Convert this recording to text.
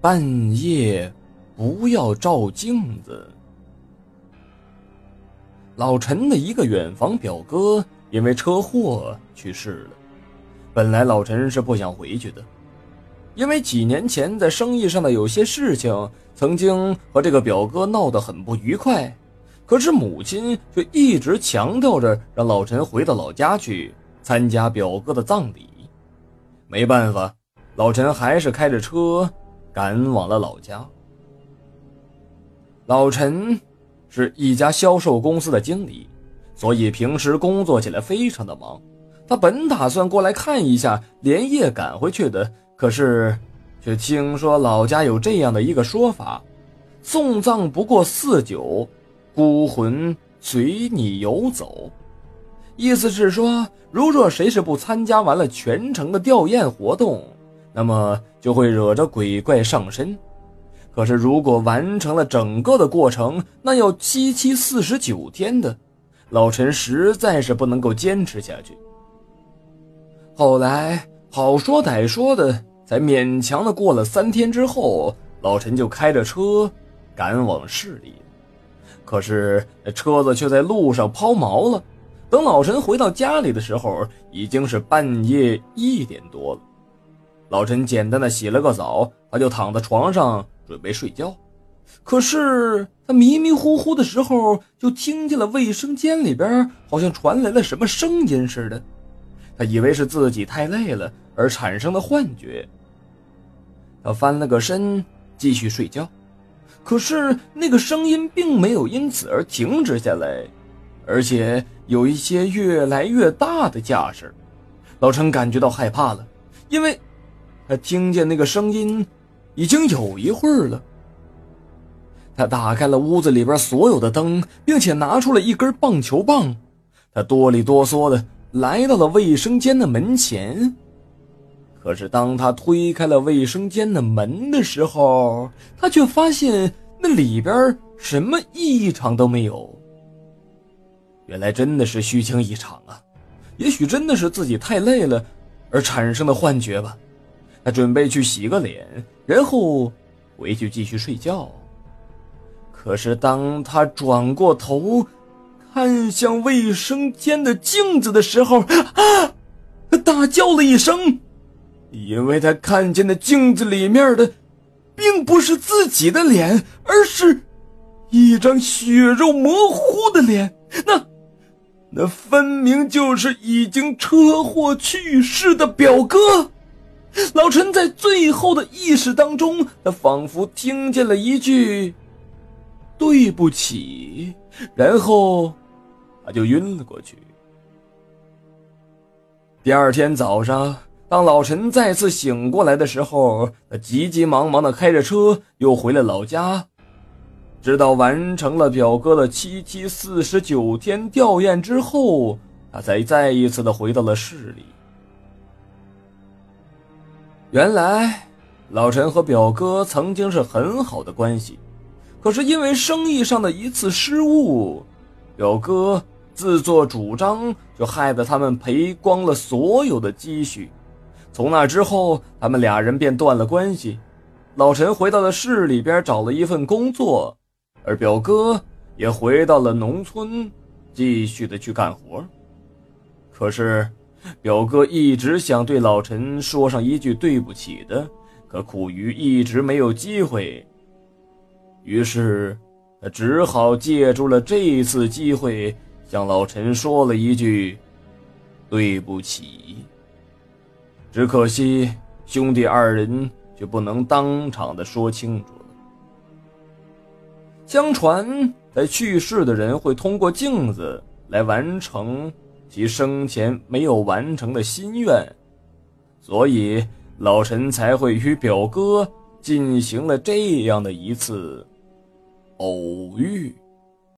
半夜不要照镜子。老陈的一个远房表哥因为车祸去世了，本来老陈是不想回去的，因为几年前在生意上的有些事情，曾经和这个表哥闹得很不愉快。可是母亲却一直强调着让老陈回到老家去参加表哥的葬礼。没办法，老陈还是开着车赶往了老家。老陈是一家销售公司的经理，所以平时工作起来非常的忙。他本打算过来看一下，连夜赶回去的，可是却听说老家有这样的一个说法：送葬不过四九。孤魂随你游走，意思是说，如若谁是不参加完了全程的吊唁活动，那么就会惹着鬼怪上身。可是如果完成了整个的过程，那要七七四十九天的，老陈实在是不能够坚持下去。后来好说歹说的，才勉强的过了三天之后，老陈就开着车赶往市里。可是车子却在路上抛锚了。等老陈回到家里的时候，已经是半夜一点多了。老陈简单的洗了个澡，他就躺在床上准备睡觉。可是他迷迷糊糊的时候，就听见了卫生间里边好像传来了什么声音似的。他以为是自己太累了而产生的幻觉。他翻了个身，继续睡觉。可是那个声音并没有因此而停止下来，而且有一些越来越大的架势。老陈感觉到害怕了，因为他听见那个声音已经有一会儿了。他打开了屋子里边所有的灯，并且拿出了一根棒球棒。他哆里哆嗦的来到了卫生间的门前。可是，当他推开了卫生间的门的时候，他却发现那里边什么异常都没有。原来真的是虚惊一场啊！也许真的是自己太累了而产生的幻觉吧。他准备去洗个脸，然后回去继续睡觉。可是，当他转过头看向卫生间的镜子的时候，啊！大叫了一声。因为他看见的镜子里面的，并不是自己的脸，而是一张血肉模糊的脸。那，那分明就是已经车祸去世的表哥。老陈在最后的意识当中，他仿佛听见了一句“对不起”，然后他就晕了过去。第二天早上。当老陈再次醒过来的时候，他急急忙忙的开着车又回了老家，直到完成了表哥的七七四十九天吊唁之后，他才再一次的回到了市里。原来，老陈和表哥曾经是很好的关系，可是因为生意上的一次失误，表哥自作主张，就害得他们赔光了所有的积蓄。从那之后，他们俩人便断了关系。老陈回到了市里边找了一份工作，而表哥也回到了农村，继续的去干活。可是，表哥一直想对老陈说上一句对不起的，可苦于一直没有机会。于是，他只好借助了这一次机会，向老陈说了一句对不起。只可惜，兄弟二人却不能当场的说清楚了。相传，在去世的人会通过镜子来完成其生前没有完成的心愿，所以老臣才会与表哥进行了这样的一次偶遇。